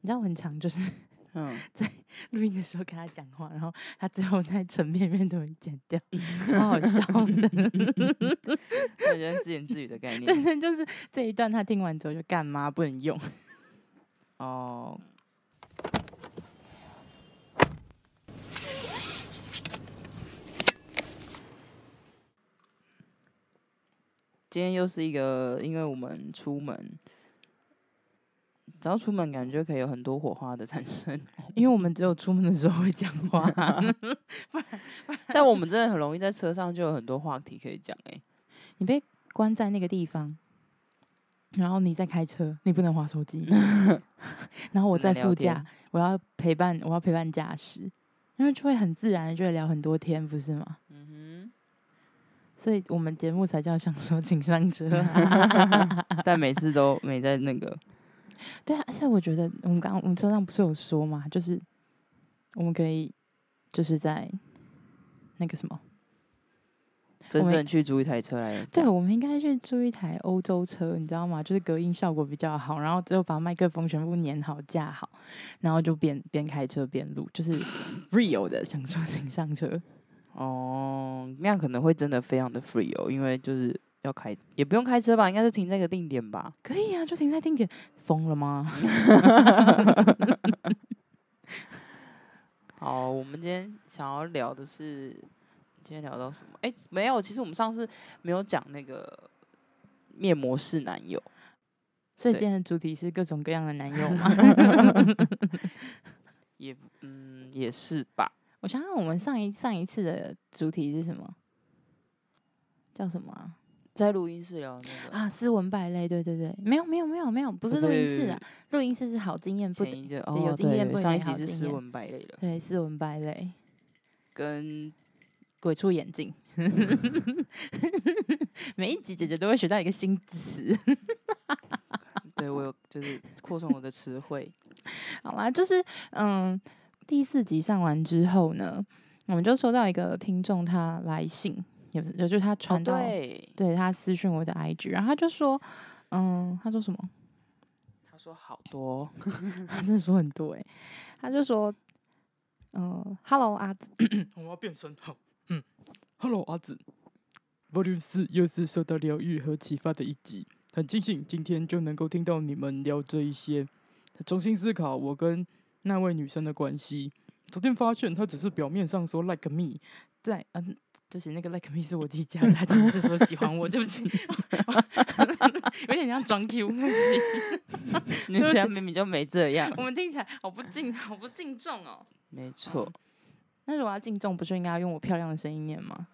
你知道我很常就是嗯，在录音的时候跟他讲话，然后他最后在成片面都会剪掉，超好笑的。感觉自言自语的概念。对对，就是这一段他听完之后就干嘛不能用？哦。今天又是一个，因为我们出门，只要出门感觉可以有很多火花的产生。因为我们只有出门的时候会讲话 但我们真的很容易在车上就有很多话题可以讲。哎，你被关在那个地方，然后你在开车，你不能滑手机，然后我在副驾，我要陪伴，我要陪伴驾驶，因为就会很自然的就会聊很多天，不是吗？嗯哼。所以我们节目才叫“想说请上车”，但每次都没在那个。对啊，而且我觉得我们刚刚我们车上不是有说嘛，就是我们可以就是在那个什么，真正去租一台车来。对，我们应该去租一台欧洲车，你知道吗？就是隔音效果比较好，然后之后把麦克风全部粘好架好，然后就边边开车边录，就是 real 的想说请上车。哦，那样可能会真的非常的 free 哦，因为就是要开，也不用开车吧，应该是停在一个定点吧？可以啊，就停在定点。疯了吗？好，我们今天想要聊的是，今天聊到什么？哎、欸，没有，其实我们上次没有讲那个面膜式男友，所以今天的主题是各种各样的男友吗？也，嗯，也是吧。我想想，我们上一上一次的主题是什么？叫什么啊？在录音室聊那个啊，斯文败类，对对对，没有没有没有没有，不是录音室啊，录音室是好经验不得，对，有经验不得好经验。上一集是斯文败类的，对，斯文败类，跟鬼畜眼镜 每一集姐姐都会学到一个新词，对我有就是扩充我的词汇。好啦，就是嗯。第四集上完之后呢，我们就收到一个听众他来信，也就是他传到、哦、对，对他私讯我的 IG，然后他就说，嗯，他说什么？他说好多，他真的说很多哎，他就说，嗯，Hello 阿紫，我要变身好，嗯，Hello 阿紫，Volume 四又是受到疗愈和启发的一集，很庆幸今天就能够听到你们聊这一些，重新思考我跟。那位女生的关系，昨天发现他只是表面上说 like me，在嗯，就是那个 like me 是我自己加的，他其实是说喜欢我，对不起，有点像装 Q，对不起，你这样明明就没这样，我们听起来好不敬，好不敬重哦。没错、嗯，那如果要敬重，不就应该要用我漂亮的声音念吗？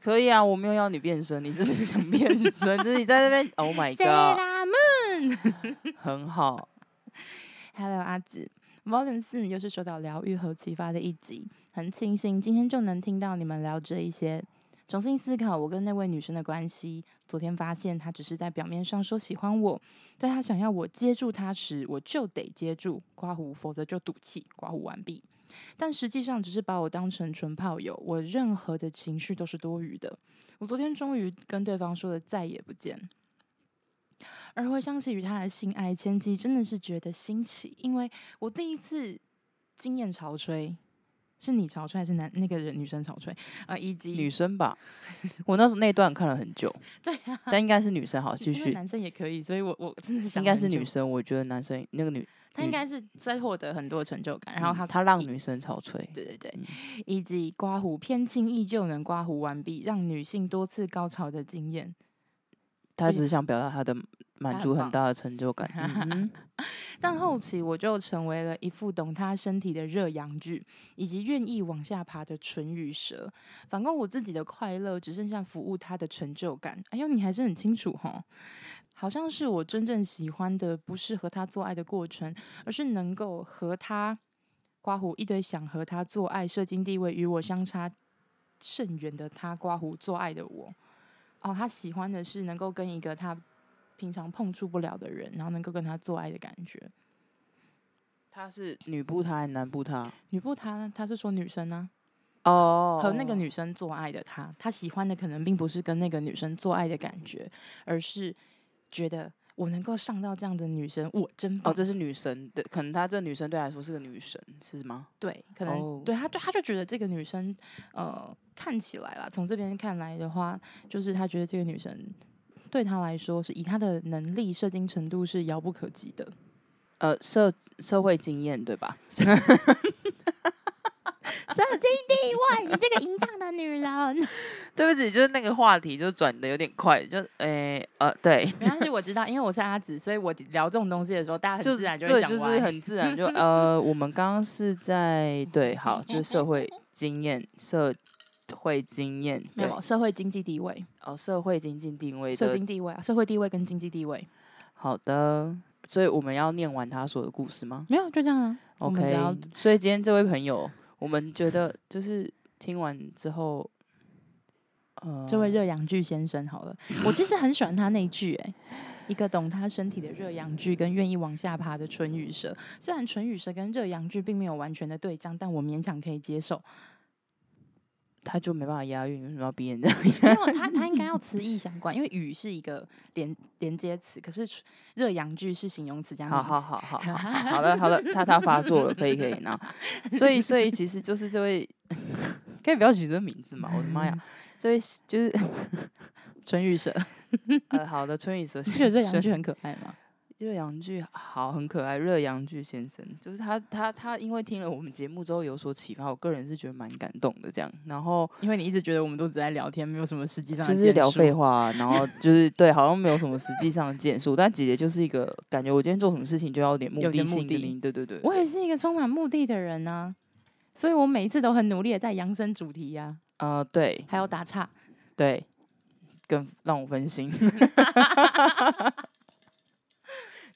可以啊，我没有要你变声，你只是想变声，就是你在那边，Oh my God，很好，Hello 阿梓。Volume 4又是受到疗愈和启发的一集，很庆幸今天就能听到你们聊这一些，重新思考我跟那位女生的关系。昨天发现她只是在表面上说喜欢我，在她想要我接住她时，我就得接住刮胡，否则就赌气刮胡完毕。但实际上只是把我当成纯炮友，我任何的情绪都是多余的。我昨天终于跟对方说了再也不见。而回想起与他的性爱前期，真的是觉得新奇，因为我第一次经验潮吹，是你潮吹还是男那个人女生潮吹？啊、呃？以及女生吧，我那时候那段看了很久，对啊，但应该是女生，好继续，男生也可以，所以我我真的想应该是女生，我觉得男生那个女，他应该是在获得很多成就感，然后他他让女生潮吹，对对对，嗯、以及刮胡偏轻易就能刮胡完毕，让女性多次高潮的经验，他只是想表达他的。满足很大的成就感，嗯、但后期我就成为了一副懂他身体的热阳具，以及愿意往下爬的唇与舌。反观我自己的快乐，只剩下服务他的成就感。哎呦，你还是很清楚哈，好像是我真正喜欢的，不是和他做爱的过程，而是能够和他刮胡一堆，想和他做爱，射精地位与我相差甚远的他刮胡做爱的我。哦，他喜欢的是能够跟一个他。平常碰触不了的人，然后能够跟他做爱的感觉。他是女步他还是男步他？女步他，他是说女生呢、啊？哦，和那个女生做爱的他，他喜欢的可能并不是跟那个女生做爱的感觉，而是觉得我能够上到这样的女生，我真棒。哦，这是女神的，可能她这女生对来说是个女神，是吗？对，可能、哦、对她，就她就觉得这个女生，呃，看起来啦，从这边看来的话，就是她觉得这个女生对她来说，是以她的能力、射精程度是遥不可及的。呃，社社会经验对吧？社经地位，你这个淫荡的女人。对不起，就是那个话题就转的有点快，就诶、欸、呃对，没关系，我知道，因为我是阿紫，所以我聊这种东西的时候，大家很自然就会想就，就是很自然 就呃，我们刚刚是在对，好，就是社会经验，社会经验，没有社会经济地位哦，社会经济地位，社经地位啊，社会地位跟经济地位。好的，所以我们要念完他说的故事吗？没有，就这样啊。OK，所以今天这位朋友，我们觉得就是听完之后。这位热阳具先生，好了，我其实很喜欢他那句，哎，一个懂他身体的热阳具，跟愿意往下爬的唇语蛇。虽然唇语蛇跟热阳具并没有完全的对仗，但我勉强可以接受。他就没办法押韵，为什么要逼人这样？没有，他他应该要词义相关，因为语是一个连连接词，可是热阳具是形容词加。好好好好 好，好的好的，他他发作了，可以可以，那所以所以其实就是这位，可以不要取这个名字嘛？我的妈呀！这位就是 春雨蛇，呃，好的，春雨蛇，你，觉得这阳句很可爱吗？热阳具好，很可爱。热阳剧先生，就是他，他，他，因为听了我们节目之后有所启发，我个人是觉得蛮感动的。这样，然后因为你一直觉得我们都只在聊天，没有什么实际上就是聊废话，然后就是对，好像没有什么实际上的建树。但姐姐就是一个感觉，我今天做什么事情就要有点目的性的，对对对。我也是一个充满目的的人啊，所以我每一次都很努力的在扬升主题呀、啊。呃，对，还有打岔，对，更让我分心。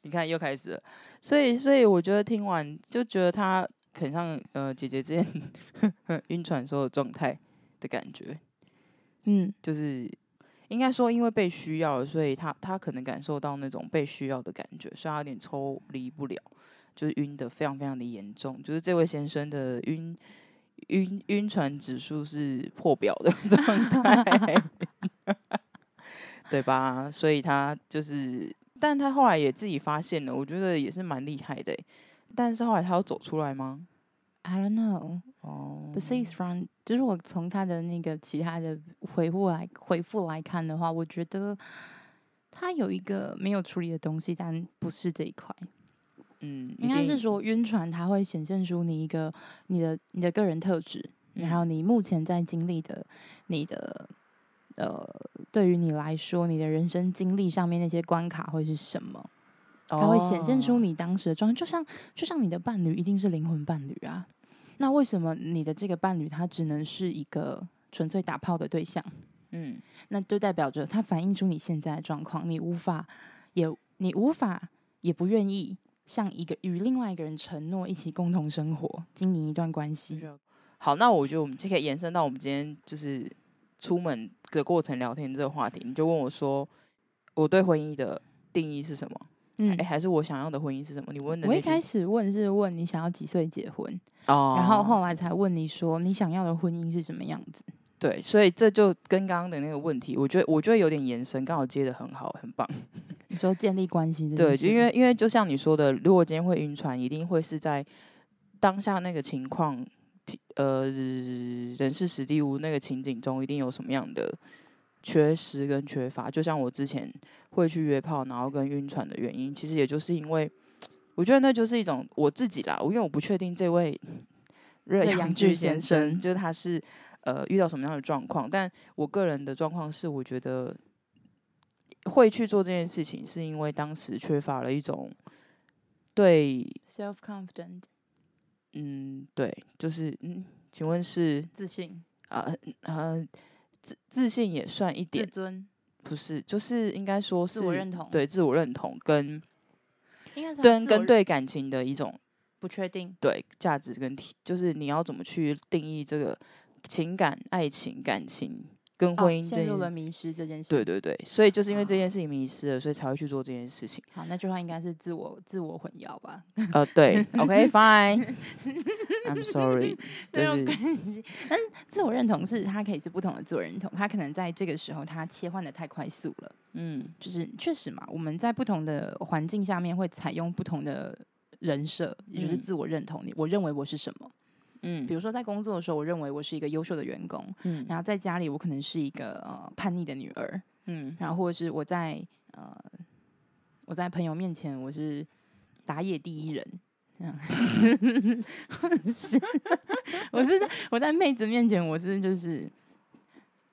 你看，又开始了，所以，所以我觉得听完就觉得他很像呃姐姐之前 晕船时候的状态的感觉，嗯，就是应该说因为被需要，所以他他可能感受到那种被需要的感觉，所以他有点抽离不了，就是晕的非常非常的严重，就是这位先生的晕。晕晕船指数是破表的 状态，对吧？所以他就是，但他后来也自己发现了，我觉得也是蛮厉害的。但是后来他要走出来吗？I don't know。哦，Besides from，就是我从他的那个其他的回复来回复来看的话，我觉得他有一个没有处理的东西，但不是这一块。嗯，应该是说晕船，它会显现出你一个你的你的个人特质，然后你目前在经历的你的呃，对于你来说，你的人生经历上面那些关卡会是什么？它会显现出你当时的状态，就像就像你的伴侣一定是灵魂伴侣啊，那为什么你的这个伴侣他只能是一个纯粹打炮的对象？嗯，那就代表着他反映出你现在的状况，你无法也你无法也不愿意。向一个与另外一个人承诺一起共同生活、经营一段关系。好，那我觉得我们就可以延伸到我们今天就是出门的过程聊天这个话题。你就问我说，我对婚姻的定义是什么？嗯，哎，还是我想要的婚姻是什么？你问的。我一开始问是问你想要几岁结婚，哦，然后后来才问你说你想要的婚姻是什么样子。对，所以这就跟刚刚的那个问题，我觉得我觉得有点延伸，刚好接的很好，很棒。你说建立关系，对，因为因为就像你说的，如果今天会晕船，一定会是在当下那个情况，呃，人事时地物那个情景中，一定有什么样的缺失跟缺乏。就像我之前会去约炮，然后跟晕船的原因，其实也就是因为，我觉得那就是一种我自己啦，因为我不确定这位 热阳具先生，就是他是。呃，遇到什么样的状况？但我个人的状况是，我觉得会去做这件事情，是因为当时缺乏了一种对 self confident。嗯，对，就是嗯，请问是自信啊？呃，自自信也算一点，自尊不是，就是应该说是自我认同，对自我认同跟应该是跟跟对感情的一种不确定，对价值跟就是你要怎么去定义这个。情感、爱情、感情跟婚姻、哦、陷入了迷失这件事。对对对，所以就是因为这件事情迷失了，所以才会去做这件事情。好，那句话应该是自我自我混淆吧？呃，对，OK，fine。I'm sorry，没有关系。但自我认同是它可以是不同的自我认同，它可能在这个时候它切换的太快速了。嗯，就是确实嘛，我们在不同的环境下面会采用不同的人设，也就是自我认同。你我认为我是什么？嗯，比如说在工作的时候，我认为我是一个优秀的员工。嗯，然后在家里，我可能是一个呃叛逆的女儿。嗯，然后或者是我在呃我在朋友面前我是打野第一人，这样。是，我是在我在妹子面前我是就是。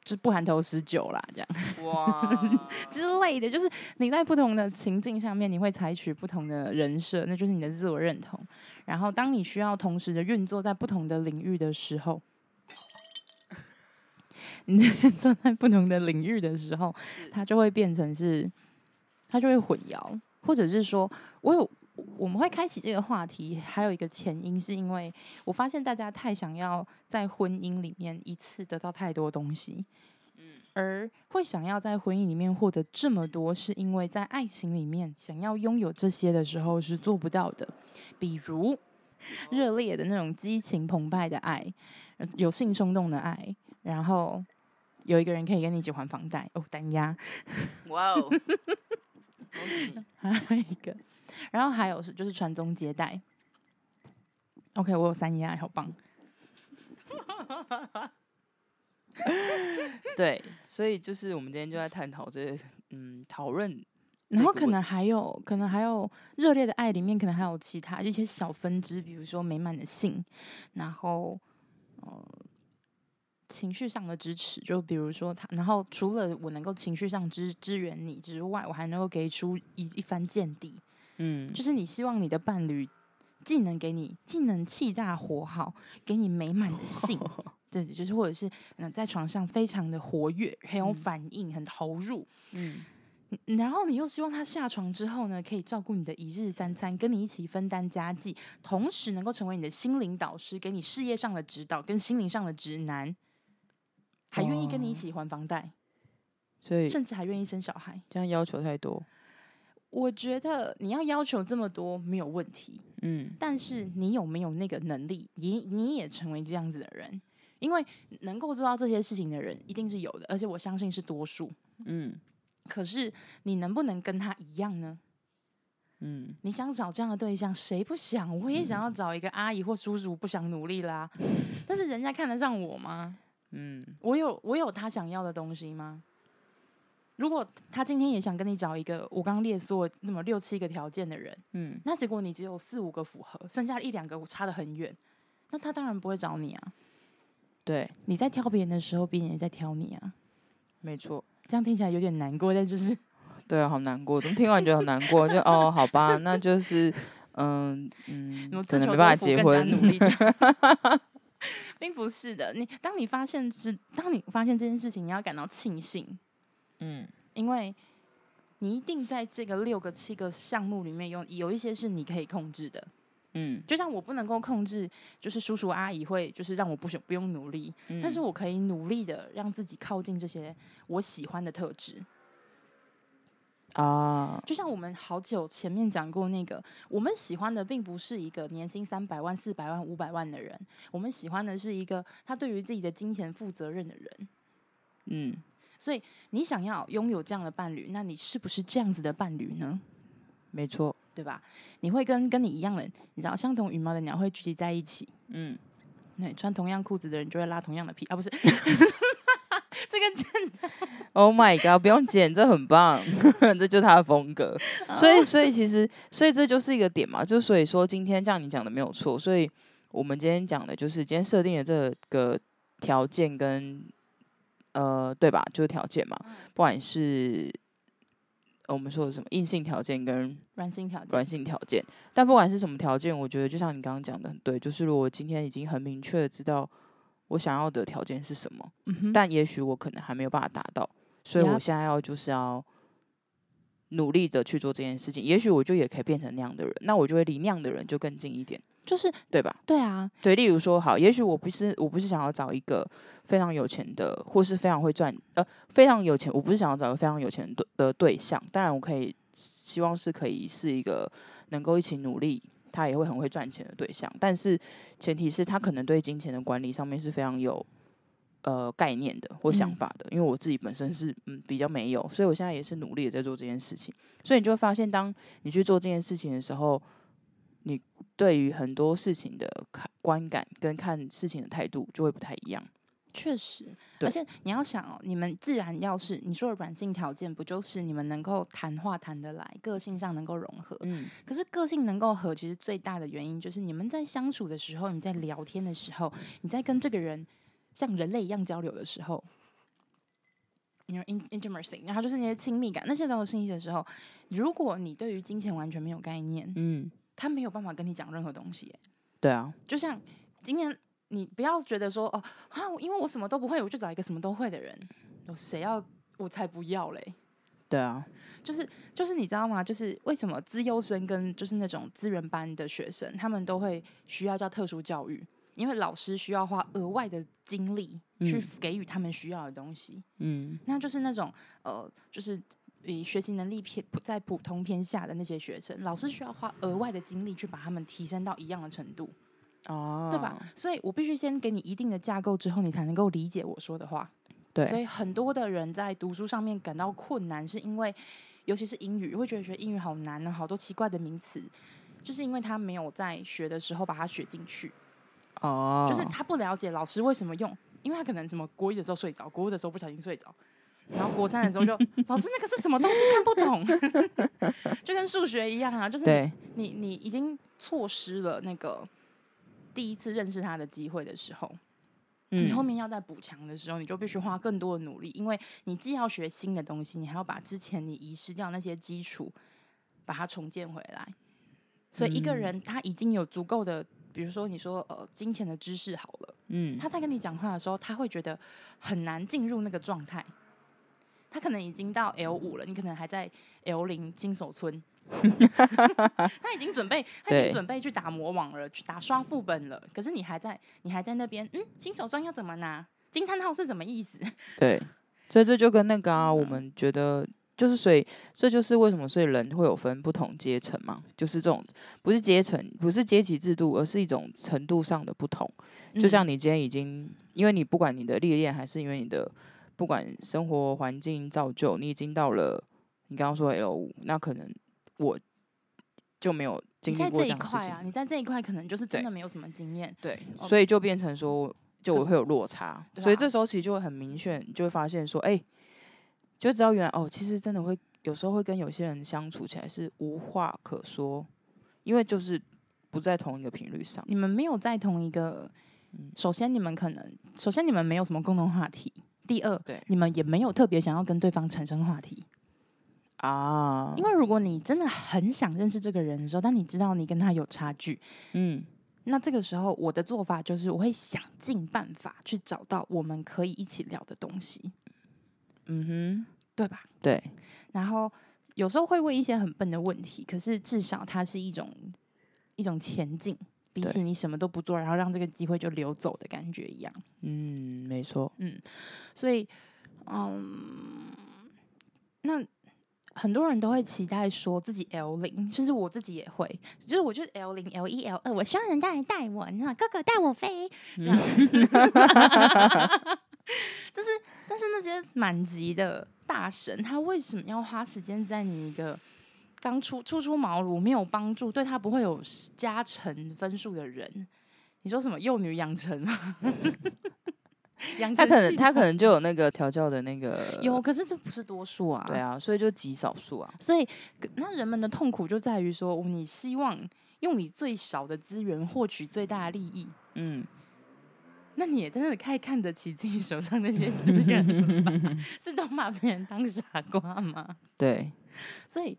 是不含头十九啦，这样。哇 之类的，就是你在不同的情境下面，你会采取不同的人设，那就是你的自我认同。然后，当你需要同时的运作在不同的领域的时候，你 运作在不同的领域的时候，它就会变成是，它就会混淆，或者是说，我有我们会开启这个话题，还有一个前因，是因为我发现大家太想要在婚姻里面一次得到太多东西，嗯而会想要在婚姻里面获得这么多，是因为在爱情里面想要拥有这些的时候是做不到的，比如热烈的那种激情澎湃的爱，有性冲动的爱，然后有一个人可以跟你一起还房贷哦，单押，哇哦，还有一个。然后还有是就是传宗接代，OK，我有三押，好棒。对，所以就是我们今天就在探讨这个，嗯，讨论。然后可能还有，可能还有热烈的爱里面，可能还有其他一些小分支，比如说美满的性，然后呃情绪上的支持，就比如说他，然后除了我能够情绪上支支援你之外，我还能够给出一一番见地。嗯，就是你希望你的伴侣既能给你，既能气大活好，给你美满的性，对，就是或者是嗯，在床上非常的活跃，很有反应，很投入，嗯，然后你又希望他下床之后呢，可以照顾你的一日三餐，跟你一起分担家计，同时能够成为你的心灵导师，给你事业上的指导跟心灵上的指南，还愿意跟你一起还房贷，所以甚至还愿意生小孩，这样要求太多。我觉得你要要求这么多没有问题，嗯，但是你有没有那个能力？你你也成为这样子的人，因为能够做到这些事情的人一定是有的，而且我相信是多数，嗯。可是你能不能跟他一样呢？嗯，你想找这样的对象，谁不想？我也想要找一个阿姨或叔叔，不想努力啦。但是人家看得上我吗？嗯，我有我有他想要的东西吗？如果他今天也想跟你找一个我刚刚列说那么六七个条件的人，嗯，那结果你只有四五个符合，剩下一两个我差得很远，那他当然不会找你啊。对，你在挑别人的时候，别人也在挑你啊。没错，这样听起来有点难过，但就是，对啊，好难过，怎么听完觉得好难过？就哦，好吧，那就是，嗯嗯，可能没办法结婚，努力，并不是的。你当你发现是，当你发现这件事情，你要感到庆幸。嗯，因为你一定在这个六个、七个项目里面有有一些是你可以控制的。嗯，就像我不能够控制，就是叔叔阿姨会就是让我不不用努力，嗯，但是我可以努力的让自己靠近这些我喜欢的特质。啊，就像我们好久前面讲过那个，我们喜欢的并不是一个年薪三百万、四百万、五百万的人，我们喜欢的是一个他对于自己的金钱负责任的人。嗯。所以你想要拥有这样的伴侣，那你是不是这样子的伴侣呢？没错，对吧？你会跟跟你一样的，你知道，相同羽毛的鸟会聚集在一起。嗯，对，穿同样裤子的人就会拉同样的屁啊，不是？这个真的，Oh my god！不用剪，这很棒，这就是他的风格。所以，所以其实，所以这就是一个点嘛。就所以说，今天这样你讲的没有错。所以我们今天讲的就是今天设定的这个条件跟。呃，对吧？就是条件嘛，不管是我们说的什么硬性条件跟软性条件，软性条件。但不管是什么条件，我觉得就像你刚刚讲的很，对，就是如果今天已经很明确的知道我想要的条件是什么，但也许我可能还没有办法达到，所以我现在要就是要努力的去做这件事情。也许我就也可以变成那样的人，那我就会离那样的人就更近一点。就是对吧？对啊，对。例如说，好，也许我不是，我不是想要找一个非常有钱的，或是非常会赚，呃，非常有钱。我不是想要找一个非常有钱的的对象。当然，我可以希望是可以是一个能够一起努力，他也会很会赚钱的对象，但是前提是他可能对金钱的管理上面是非常有呃概念的或想法的。嗯、因为我自己本身是嗯比较没有，所以我现在也是努力的在做这件事情。所以你就会发现，当你去做这件事情的时候，你对于很多事情的看观感跟看事情的态度就会不太一样。确实，而且你要想哦，你们自然要是你说的软性条件，不就是你们能够谈话谈得来，个性上能够融合？嗯，可是个性能够合，其实最大的原因就是你们在相处的时候，你在聊天的时候，你在跟这个人像人类一样交流的时候，你说 intimacy，然后就是那些亲密感，那些都有信息的时候，如果你对于金钱完全没有概念，嗯，他没有办法跟你讲任何东西。对啊，就像今天。你不要觉得说哦啊，因为我什么都不会，我就找一个什么都会的人。有谁要？我才不要嘞！对啊，就是就是你知道吗？就是为什么资优生跟就是那种资源班的学生，他们都会需要叫特殊教育，因为老师需要花额外的精力去给予他们需要的东西。嗯，那就是那种呃，就是以学习能力偏在普通偏下的那些学生，老师需要花额外的精力去把他们提升到一样的程度。哦，oh. 对吧？所以我必须先给你一定的架构之后，你才能够理解我说的话。对，所以很多的人在读书上面感到困难，是因为尤其是英语，会觉得学英语好难呢，好多奇怪的名词，就是因为他没有在学的时候把它学进去。哦，oh. 就是他不了解老师为什么用，因为他可能什么国一的时候睡着，国二的时候不小心睡着，然后国三的时候就 老师那个是什么东西看不懂，就跟数学一样啊，就是你你，你已经错失了那个。第一次认识他的机会的时候，嗯、你后面要再补强的时候，你就必须花更多的努力，因为你既要学新的东西，你还要把之前你遗失掉那些基础，把它重建回来。所以一个人他已经有足够的，比如说你说呃金钱的知识好了，嗯，他在跟你讲话的时候，他会觉得很难进入那个状态。他可能已经到 L 五了，你可能还在 L 零金手村。他已经准备，他已经准备去打魔王了，去打刷副本了。可是你还在，你还在那边。嗯，新手装要怎么拿？惊叹号是什么意思？对，所以这就跟那个啊，我们觉得就是，所以这就是为什么，所以人会有分不同阶层嘛，就是这种不是阶层，不是阶级制度，而是一种程度上的不同。就像你今天已经，因为你不管你的历练，还是因为你的不管生活环境造就，你已经到了你刚刚说 L 五，那可能。我就没有经历过这样事情。你在这一块啊，你在这一块可能就是真的没有什么经验，对，所以就变成说，就我会有落差，是所以这时候其实就会很明显，就会发现说，哎、欸，就知道原来哦，其实真的会有时候会跟有些人相处起来是无话可说，因为就是不在同一个频率上。你们没有在同一个，首先你们可能，首先你们没有什么共同话题，第二，对，你们也没有特别想要跟对方产生话题。啊，因为如果你真的很想认识这个人的时候，但你知道你跟他有差距，嗯，那这个时候我的做法就是我会想尽办法去找到我们可以一起聊的东西，嗯哼，对吧？对。然后有时候会问一些很笨的问题，可是至少它是一种一种前进，比起你什么都不做，然后让这个机会就流走的感觉一样。嗯，没错。嗯，所以，嗯，那。很多人都会期待说自己 L 零，甚至我自己也会，就是我就是 L 零、L 一、L 二，我希望人家来带我，你知道，哥哥带我飞，这样。就是，但是那些满级的大神，他为什么要花时间在你一个刚出初出茅庐、没有帮助、对他不会有加成分数的人？你说什么幼女养成吗？他可能他可能就有那个调教的那个 有，可是这不是多数啊。对啊，所以就极少数啊。所以那人们的痛苦就在于说，你希望用你最少的资源获取最大的利益。嗯，那你也真的可以看得起自己手上那些资源吧？是都把别人当傻瓜吗？对，所以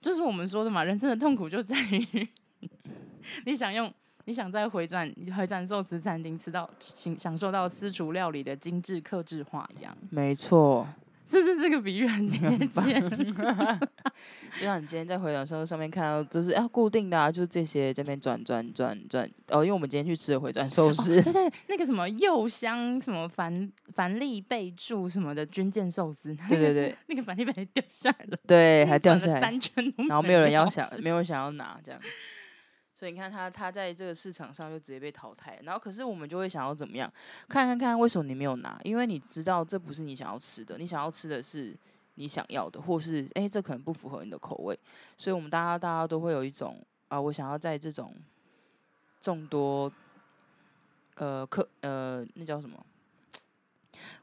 就是我们说的嘛，人生的痛苦就在于 你想用。你想在回转回转寿司餐厅吃到享享受到私厨料理的精致克制化一样，没错，是不是这个比喻很贴切？就像你今天在回转寿司上面看到，就是要、啊、固定的啊，就是这些这边转转转转哦，因为我们今天去吃的回转寿司，哦、就是那个什么柚香什么凡凡利备注什么的军舰寿司，对对对，那个凡利贝掉下来了，对，还掉下来三圈，然后没有人要想，没有人想要拿这样。所以你看他，他在这个市场上就直接被淘汰。然后，可是我们就会想要怎么样？看看看，为什么你没有拿？因为你知道这不是你想要吃的，你想要吃的是你想要的，或是诶，这可能不符合你的口味。所以我们大家大家都会有一种啊，我想要在这种众多呃客呃那叫什么？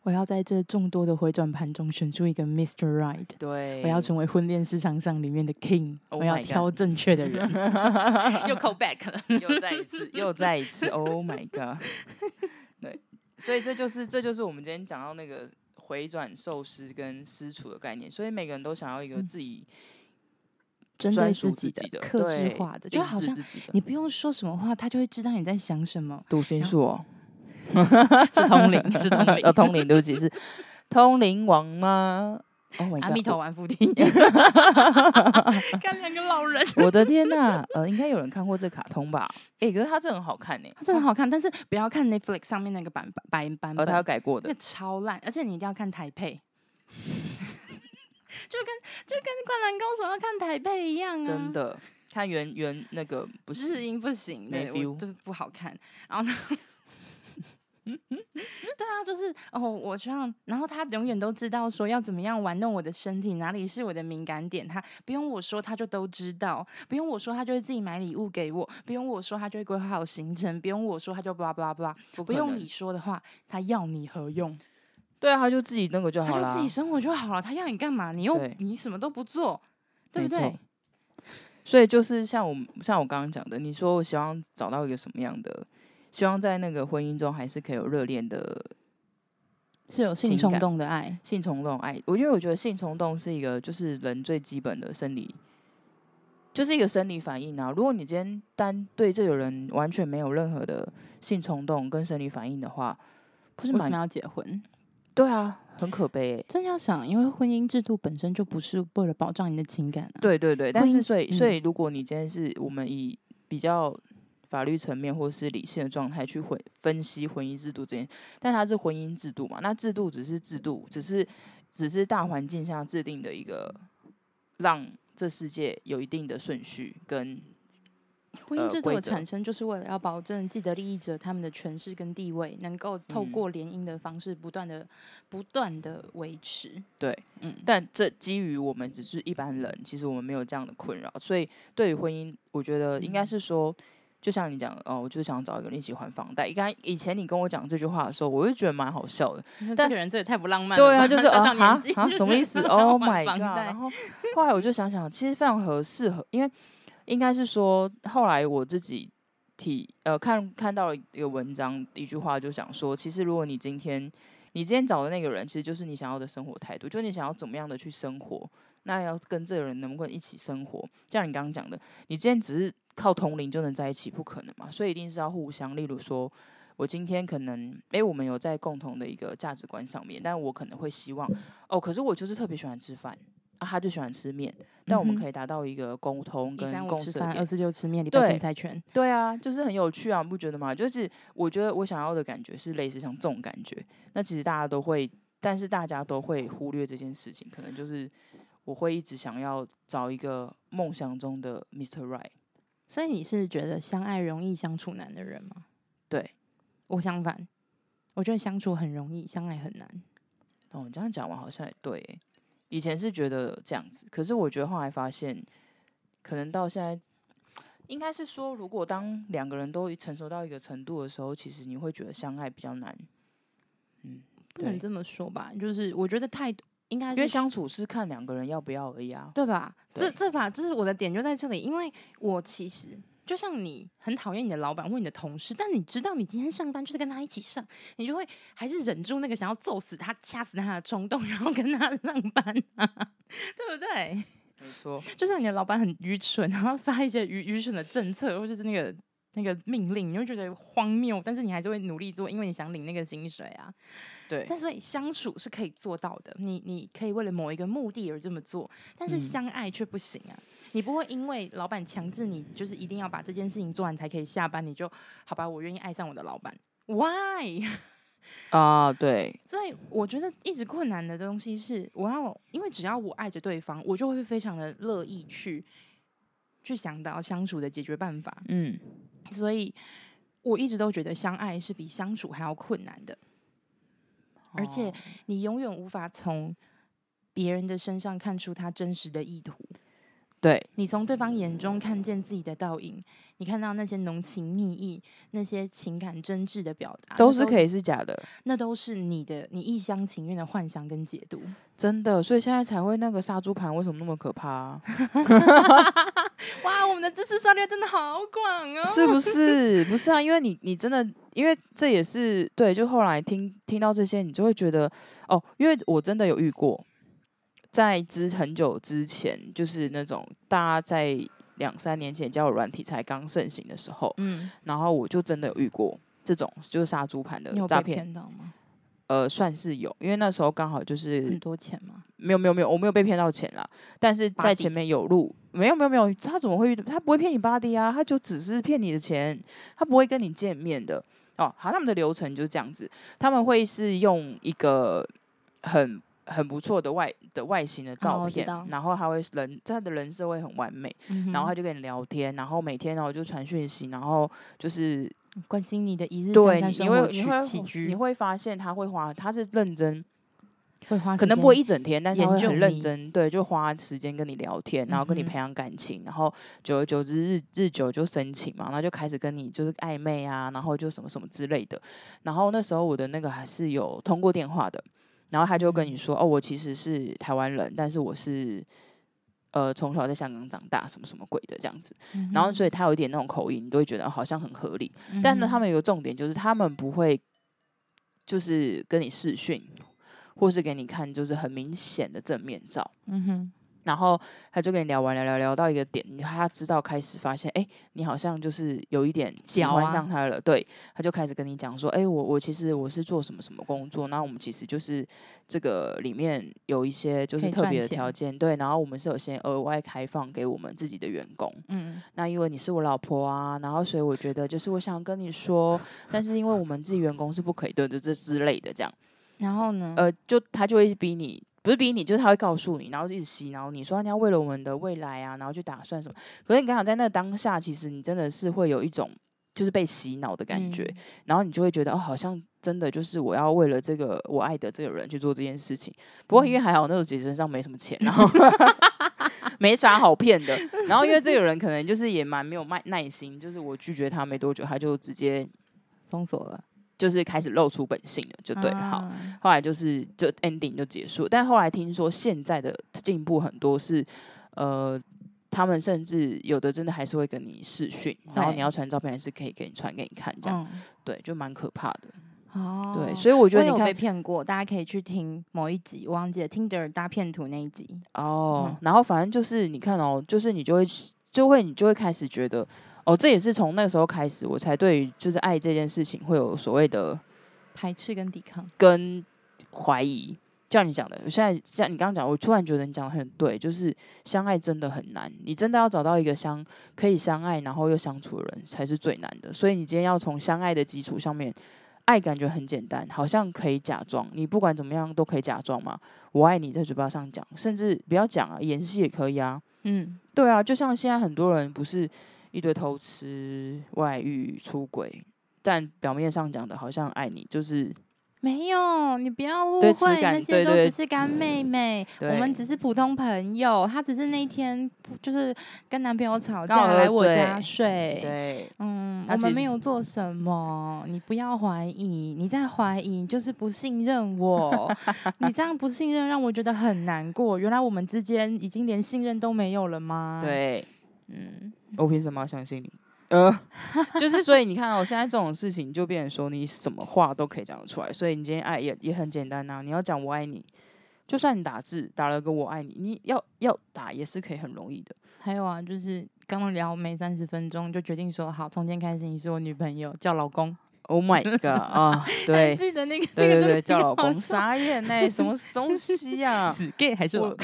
我要在这众多的回转盘中选出一个 Mr. Right。对，我要成为婚恋市场上里面的 King。Oh、我要挑正确的人。又 call back 了，又再一次，又再一次。Oh my god！对，所以这就是这就是我们今天讲到那个回转寿司跟私厨的概念。所以每个人都想要一个自己针对自己的、克制化的，就好像你不用说什么话，他就会知道你在想什么。读心术哦。是通灵，是通灵，哦，通灵，对不起，是通灵王吗？哦，阿弥陀丸附体，看两个老人，我的天呐，呃，应该有人看过这卡通吧？哎、欸，可是它真的很好看呢，它真的很好看，但是不要看 Netflix 上面那个版版版本，呃，它有改过的，那个、超烂，而且你一定要看台配，就跟就跟灌篮高手要看台配一样啊，真的，看原原那个不是日音不行，对，就是不好看，然后呢？嗯嗯，对啊，就是哦，我希望，然后他永远都知道说要怎么样玩弄我的身体，哪里是我的敏感点，他不用我说他就都知道，不用我说他就会自己买礼物给我，不用我说他就会规划好行程，不用我说他就 blah blah blah，不，不用你说的话，他要你何用？对啊，他就自己那个就好了，他就自己生活就好了，他要你干嘛？你又你什么都不做，对不对？所以就是像我像我刚刚讲的，你说我希望找到一个什么样的？希望在那个婚姻中还是可以有热恋的，是有性冲动的爱，性冲动爱。我因为我觉得性冲动是一个就是人最基本的生理，就是一个生理反应啊。如果你今天单对这个人完全没有任何的性冲动跟生理反应的话，不是为什么要结婚？对啊，很可悲欸。真要想，因为婚姻制度本身就不是为了保障你的情感啊。对对对，但是所以所以，如果你今天是我们以比较。法律层面或是理性的状态去分分析婚姻制度这件，但它是婚姻制度嘛？那制度只是制度，只是只是大环境下制定的一个，让这世界有一定的顺序跟婚姻制度的产生，就是为了要保证既得利益者他们的权势跟地位能够透过联姻的方式不断的不断的维持。对，嗯，但这基于我们只是一般人，其实我们没有这样的困扰，所以对于婚姻，我觉得应该是说。就像你讲，哦，我就是想找一个人一起还房贷。刚以前你跟我讲这句话的时候，我就觉得蛮好笑的。但这个人这也太不浪漫了。对啊，就是 啊啊，什么意思？Oh my god！然后后来我就想想，其实非常合适合，因为应该是说，后来我自己体呃看看到了一个文章，一句话就想说，其实如果你今天你今天找的那个人，其实就是你想要的生活态度，就是你想要怎么样的去生活，那要跟这个人能不能一起生活？像你刚刚讲的，你今天只是。靠同龄就能在一起，不可能嘛，所以一定是要互相。例如说，我今天可能，诶、我们有在共同的一个价值观上面，但我可能会希望，哦，可是我就是特别喜欢吃饭，啊，他就喜欢吃面，但我们可以达到一个沟通跟共识。二四六吃面，礼拜天猜拳。对啊，就是很有趣啊，不觉得吗？就是我觉得我想要的感觉是类似像这种感觉。那其实大家都会，但是大家都会忽略这件事情，可能就是我会一直想要找一个梦想中的 Mr. Right。所以你是觉得相爱容易相处难的人吗？对，我相反，我觉得相处很容易，相爱很难。哦，你这样讲完好像也对。以前是觉得这样子，可是我觉得后来发现，可能到现在，应该是说，如果当两个人都成熟到一个程度的时候，其实你会觉得相爱比较难。嗯，不能这么说吧，就是我觉得太多。应该因为相处是看两个人要不要而已啊，对吧？对这这把这是我的点就在这里，因为我其实就像你很讨厌你的老板或你的同事，但你知道你今天上班就是跟他一起上，你就会还是忍住那个想要揍死他、掐死他的冲动，然后跟他上班啊，对不对？没错，就像你的老板很愚蠢，然后发一些愚愚蠢的政策，或者是那个那个命令，你会觉得荒谬，但是你还是会努力做，因为你想领那个薪水啊。对，但是相处是可以做到的。你你可以为了某一个目的而这么做，但是相爱却不行啊！嗯、你不会因为老板强制你，就是一定要把这件事情做完才可以下班，你就好吧？我愿意爱上我的老板，Why？啊，uh, 对。所以我觉得一直困难的东西是，我要因为只要我爱着对方，我就会非常的乐意去去想到相处的解决办法。嗯，所以我一直都觉得相爱是比相处还要困难的，而且你永远无法从别人的身上看出他真实的意图。对，你从对方眼中看见自己的倒影，你看到那些浓情蜜意、那些情感真挚的表达，都是可以是假的，那都是你的你一厢情愿的幻想跟解读。真的，所以现在才会那个杀猪盘为什么那么可怕啊？哇，我们的知识涉猎真的好广哦！是不是？不是啊，因为你你真的，因为这也是对，就后来听听到这些，你就会觉得哦，因为我真的有遇过。在之很久之前，就是那种大家在两三年前交友软体才刚盛行的时候，嗯，然后我就真的有遇过这种就是杀猪盘的诈骗，呃，算是有，因为那时候刚好就是很多钱吗？没有没有没有，我没有被骗到钱啦，但是在前面有路，没有没有没有，他怎么会遇？他不会骗你 body 啊，他就只是骗你的钱，他不会跟你见面的哦。好，他们的流程就是这样子，他们会是用一个很。很不错的外的外形的照片，哦、然后他会人他的人设会很完美，嗯、然后他就跟你聊天，然后每天然后就传讯息，然后就是关心你的一日对，你会你会你会发现他会花，他是认真，会花可能不会一整天，但是他会很认真，对，就花时间跟你聊天，然后跟你培养感情，嗯、然后久而久之日日久就生情嘛，然后就开始跟你就是暧昧啊，然后就什么什么之类的，然后那时候我的那个还是有通过电话的。然后他就跟你说：“哦，我其实是台湾人，但是我是呃从小在香港长大，什么什么鬼的这样子。嗯、然后所以他有一点那种口音，你都会觉得好像很合理。嗯、但呢，他们有个重点就是他们不会就是跟你视讯，或是给你看就是很明显的正面照。嗯哼。”然后他就跟你聊完聊聊聊到一个点，他知道开始发现，哎，你好像就是有一点喜欢上他了，啊、对，他就开始跟你讲说，哎，我我其实我是做什么什么工作，那我们其实就是这个里面有一些就是特别的条件，对，然后我们是有先额外开放给我们自己的员工，嗯，那因为你是我老婆啊，然后所以我觉得就是我想跟你说，但是因为我们自己员工是不可以对这这之类的这样，然后呢，呃，就他就会逼你。不是逼你，就是他会告诉你，然后一直洗脑你说你要为了我们的未来啊，然后去打算什么。可是你刚好在那个当下，其实你真的是会有一种就是被洗脑的感觉，嗯、然后你就会觉得哦，好像真的就是我要为了这个我爱的这个人去做这件事情。不过因为还好那个姐姐身上没什么钱，然后 没啥好骗的。然后因为这个人可能就是也蛮没有耐耐心，就是我拒绝他没多久，他就直接封锁了。就是开始露出本性了，就对，好，后来就是就 ending 就结束。但后来听说现在的进步很多是，呃，他们甚至有的真的还是会跟你视讯，然后你要传照片还是可以给你传给你看，这样，对，就蛮可怕的。哦，对，所以我觉得你看被骗过，大家可以去听某一集，我忘记了 Tinder 大骗图那一集。哦，然后反正就是你看哦，就是你就会就会你就会开始觉得。哦，这也是从那个时候开始，我才对于就是爱这件事情会有所谓的排斥跟抵抗，跟怀疑。像你讲的，我现在像你刚刚讲，我突然觉得你讲的很对，就是相爱真的很难，你真的要找到一个相可以相爱，然后又相处的人才是最难的。所以你今天要从相爱的基础上面，爱感觉很简单，好像可以假装，你不管怎么样都可以假装嘛。我爱你在嘴巴上讲，甚至不要讲啊，演戏也可以啊。嗯，对啊，就像现在很多人不是。一堆偷吃、外遇、出轨，但表面上讲的好像爱你，就是没有。你不要误会，那些都只是干妹妹，对我们只是普通朋友。她只是那一天就是跟男朋友吵架来我家睡。对，嗯，我们没有做什么，你不要怀疑。你在怀疑，就是不信任我。你这样不信任，让我觉得很难过。原来我们之间已经连信任都没有了吗？对。嗯，我凭什么要相信你？呃，就是所以你看哦，现在这种事情就变成说你什么话都可以讲得出来。所以你今天爱也也很简单呐、啊，你要讲我爱你，就算你打字打了个我爱你，你要要打也是可以很容易的。还有啊，就是刚刚聊没三十分钟就决定说好，从今天开始你是我女朋友，叫老公。Oh my god 啊，对，记得那个对对对，叫老公，傻眼呢，什么东西呀？死 gay 还是老婆？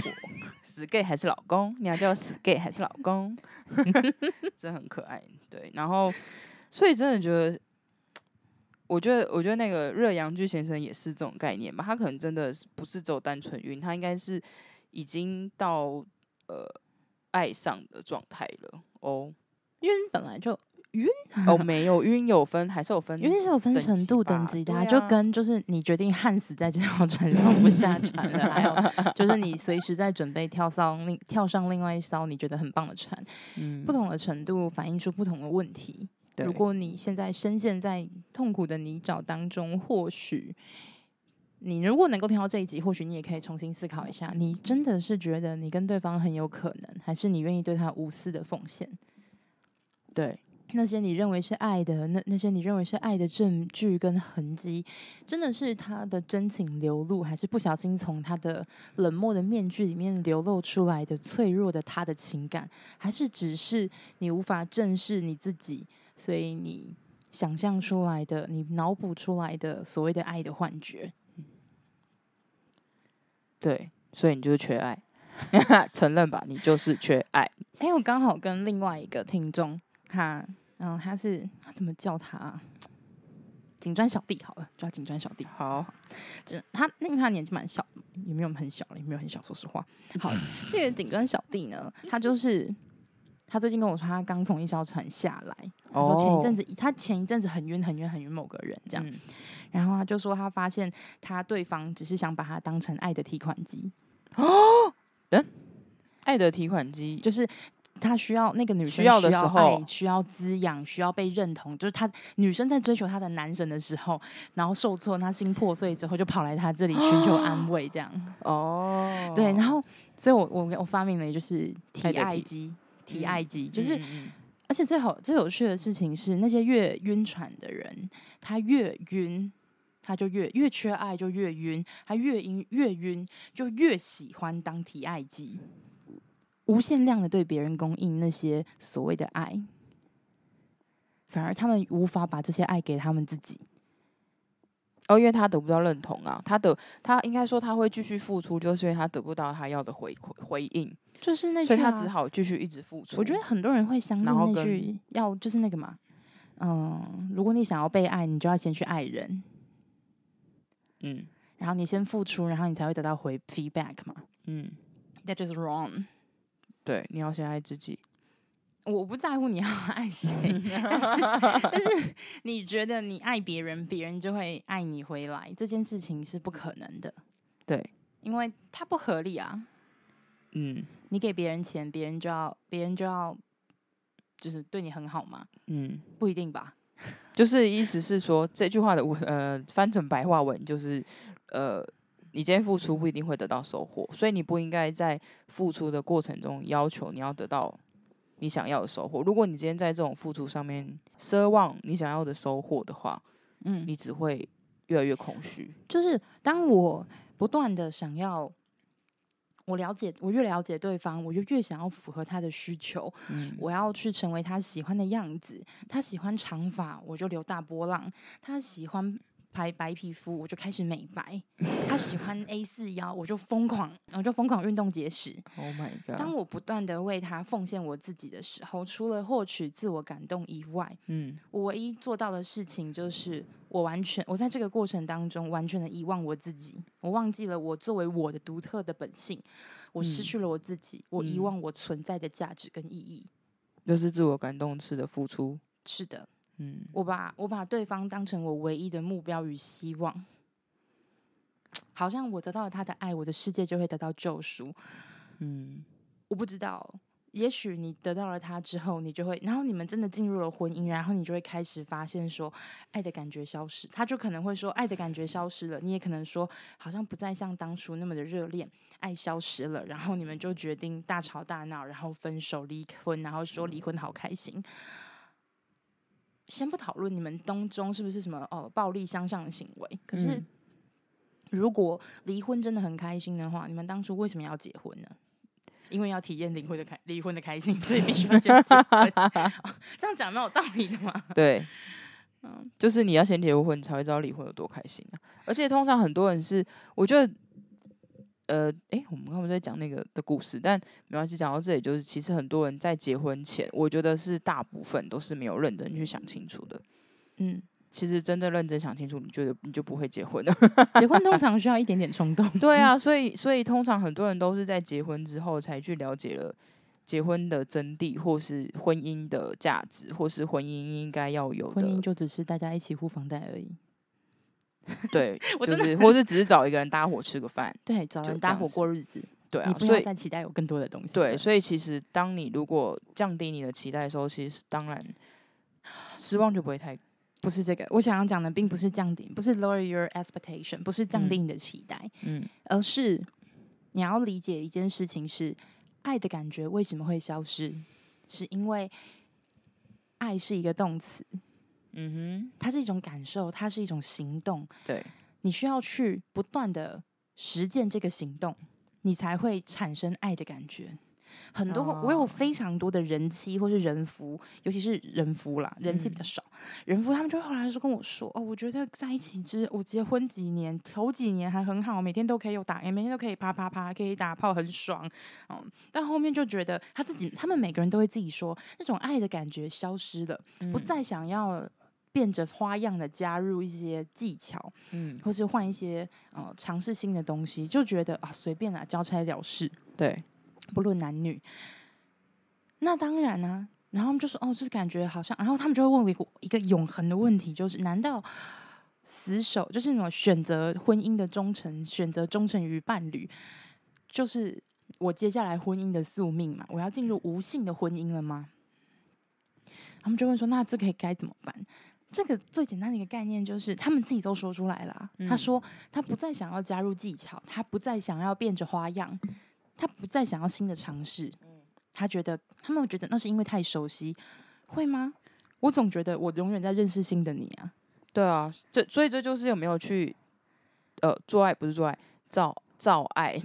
死 gay 还是老公？你要叫死 gay 还是老公？真很可爱，对。然后，所以真的觉得，我觉得，我觉得那个热阳具先生也是这种概念吧。他可能真的是不是只有单纯晕，他应该是已经到呃爱上的状态了哦。晕本来就晕哦，没有晕有分，还是有分，晕是有分程度等级的，啊，啊、就跟就是你决定焊死在这条船上不下船了，还有 就是你随时在准备跳上另跳上另外一艘你觉得很棒的船，嗯，不同的程度反映出不同的问题。如果你现在深陷在痛苦的泥沼当中，或许你如果能够听到这一集，或许你也可以重新思考一下：你真的是觉得你跟对方很有可能，还是你愿意对他无私的奉献？对，那些你认为是爱的，那那些你认为是爱的证据跟痕迹，真的是他的真情流露，还是不小心从他的冷漠的面具里面流露出来的脆弱的他的情感，还是只是你无法正视你自己？所以你想象出来的，你脑补出来的所谓的爱的幻觉，对，所以你就是缺爱，承认吧，你就是缺爱。哎、欸，我刚好跟另外一个听众，他，嗯，他是怎么叫他、啊？警专小弟好了，叫警专小弟。好，这他因为他年纪蛮小，也没有很小，也没有很小，说实话。好，这个警专小弟呢，他就是。他最近跟我说，他刚从一艘船下来。哦说前一阵子，他前一阵子很冤，很冤，很冤某个人这样。嗯、然后他就说，他发现他对方只是想把他当成爱的提款机。哦，嗯，爱的提款机就是他需要那个女生需要的时候，需要滋养，需要被认同。就是他女生在追求他的男神的时候，然后受挫，他心破碎之后，就跑来他这里寻求安慰，这样。哦，对，然后，所以我我我发明了就是提爱机。提爱机就是，而且最好最有趣的事情是，那些越晕船的人，他越晕，他就越越缺爱，就越晕，他越晕越晕，就越喜欢当提爱机，无限量的对别人供应那些所谓的爱，反而他们无法把这些爱给他们自己。哦，因为他得不到认同啊，他的他应该说他会继续付出，就是因为他得不到他要的回馈回应。就是那句、啊，所以他只好继续一直付出。我觉得很多人会相信那句，要就是那个嘛，嗯，如果你想要被爱，你就要先去爱人，嗯，然后你先付出，然后你才会得到回 feedback 嘛，嗯，That is wrong。对，你要先爱自己。我不在乎你要 爱谁，但是但是你觉得你爱别人，别人就会爱你回来，这件事情是不可能的。对，因为它不合理啊。嗯。你给别人钱，别人就要，别人就要，就是对你很好吗？嗯，不一定吧。就是意思是说，这句话的文，呃，翻成白话文就是，呃，你今天付出不一定会得到收获，所以你不应该在付出的过程中要求你要得到你想要的收获。如果你今天在这种付出上面奢望你想要的收获的话，嗯，你只会越来越空虚。就是当我不断的想要。我了解，我越了解对方，我就越想要符合他的需求。嗯，我要去成为他喜欢的样子。他喜欢长发，我就留大波浪；他喜欢白白皮肤，我就开始美白；他喜欢 A 四腰，我就疯狂，我就疯狂运动节食。Oh my god！当我不断的为他奉献我自己的时候，除了获取自我感动以外，嗯，我唯一做到的事情就是。我完全，我在这个过程当中完全的遗忘我自己，我忘记了我作为我的独特的本性，我失去了我自己，嗯、我遗忘我存在的价值跟意义，就是自我感动式的付出。是的，嗯，我把我把对方当成我唯一的目标与希望，好像我得到了他的爱，我的世界就会得到救赎。嗯，我不知道。也许你得到了他之后，你就会，然后你们真的进入了婚姻，然后你就会开始发现说，爱的感觉消失。他就可能会说，爱的感觉消失了。你也可能说，好像不再像当初那么的热恋，爱消失了。然后你们就决定大吵大闹，然后分手离婚，然后说离婚好开心。先不讨论你们当中是不是什么哦暴力相向的行为，可是、嗯、如果离婚真的很开心的话，你们当初为什么要结婚呢？因为要体验离婚的开离婚的开心，所以必须要先结婚。哦、这样讲没有道理的嘛？对，嗯，就是你要先结过婚，你才会知道离婚有多开心啊。而且通常很多人是，我觉得，呃，诶，我们刚刚在讲那个的故事，但没关系，讲到这里，就是其实很多人在结婚前，我觉得是大部分都是没有认真去想清楚的，嗯。其实真的认真想清楚，你觉得你就不会结婚了。结婚通 常需要一点点冲动。对啊，所以所以通常很多人都是在结婚之后才去了解了结婚的真谛，或是婚姻的价值，或是婚姻应该要有的。婚姻就只是大家一起付房贷而已。对，我真的就是，或是只是找一个人搭伙吃个饭。对，找人搭伙过日子。对啊，你不要再期待有更多的东西。对，所以其实当你如果降低你的期待的时候，其实当然 失望就不会太。不是这个，我想要讲的并不是降低，不是 lower your expectation，不是降低你的期待，嗯，而是你要理解一件事情是，爱的感觉为什么会消失？是因为爱是一个动词，嗯哼，它是一种感受，它是一种行动，对，你需要去不断的实践这个行动。你才会产生爱的感觉。很多我有非常多的人妻或是人夫，尤其是人夫啦，人妻比较少。人夫他们就会后来就跟我说：“哦，我觉得在一起之，我结婚几年，头几年还很好，每天都可以有打，每天都可以啪啪啪，可以打炮，很爽。嗯，但后面就觉得他自己，他们每个人都会自己说，那种爱的感觉消失了，不再想要。”变着花样的加入一些技巧，嗯，或是换一些呃尝试新的东西，就觉得啊随便啦，交差了事，对，不论男女。那当然呢、啊，然后他们就说哦，就是感觉好像，然后他们就会问我一个一个永恒的问题，就是难道死守就是那种选择婚姻的忠诚，选择忠诚于伴侣，就是我接下来婚姻的宿命嘛？我要进入无性的婚姻了吗？他们就问说，那这个可以该怎么办？这个最简单的一个概念就是，他们自己都说出来了。他说，他不再想要加入技巧，他不再想要变着花样，他不再想要新的尝试。他觉得，他们觉得那是因为太熟悉，会吗？我总觉得我永远在认识新的你啊。对啊，这所以这就是有没有去，呃，做爱不是做爱，造造爱，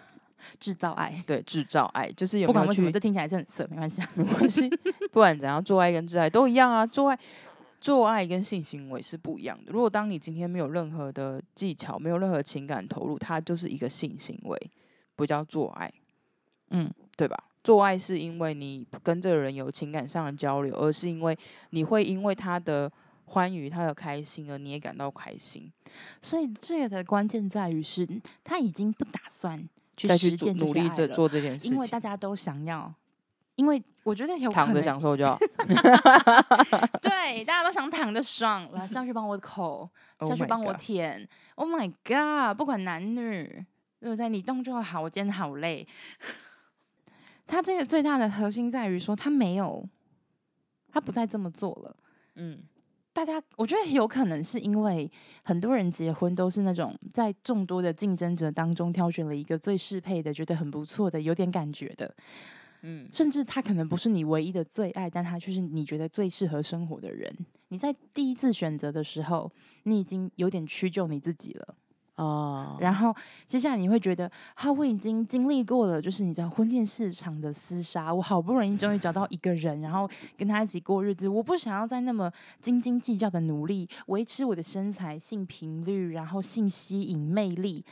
制造爱，对，制造爱就是有没有去，不管为什么，这听起来是很色，没关系，没关系，不管怎样，做爱跟制爱都一样啊，做爱。做爱跟性行为是不一样的。如果当你今天没有任何的技巧，没有任何情感投入，它就是一个性行为，不叫做爱，嗯，对吧？做爱是因为你跟这个人有情感上的交流，而是因为你会因为他的欢愉、他的开心，而你也感到开心。所以这个的关键在于是，他已经不打算去实践努力着做这件事情，因为大家都想要。因为我觉得有躺着享受就好，对，大家都想躺着爽，来上去帮我口，oh、下去帮我舔。Oh my god！不管男女，对不对？你动就好，我今天好累。他这个最大的核心在于说，他没有，他不再这么做了。嗯，大家，我觉得有可能是因为很多人结婚都是那种在众多的竞争者当中挑选了一个最适配的，觉得很不错的，有点感觉的。嗯，甚至他可能不是你唯一的最爱，但他却是你觉得最适合生活的人。你在第一次选择的时候，你已经有点屈就你自己了哦。然后接下来你会觉得，哈，我已经经历过了，就是你知道婚恋市场的厮杀，我好不容易终于找到一个人，然后跟他一起过日子。我不想要再那么斤斤计较的努力维持我的身材、性频率，然后性吸引魅力。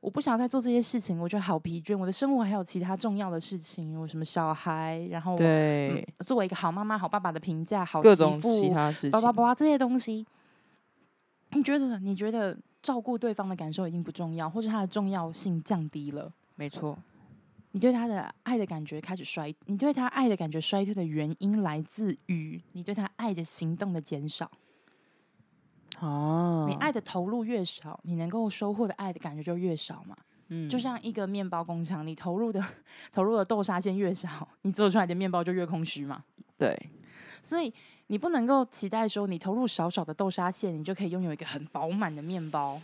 我不想再做这些事情，我觉得好疲倦。我的生活还有其他重要的事情，有什么小孩，然后对、嗯，作为一个好妈妈、好爸爸的评价，好各种其他事情，叭叭叭这些东西，你觉得？你觉得照顾对方的感受已经不重要，或者他的重要性降低了？没错，你对他的爱的感觉开始衰，你对他爱的感觉衰退的原因来自于你对他爱的行动的减少。哦，你爱的投入越少，你能够收获的爱的感觉就越少嘛。嗯，就像一个面包工厂，你投入的投入的豆沙馅越少，你做出来的面包就越空虚嘛。对，所以你不能够期待说，你投入少少的豆沙馅，你就可以拥有一个很饱满的面包。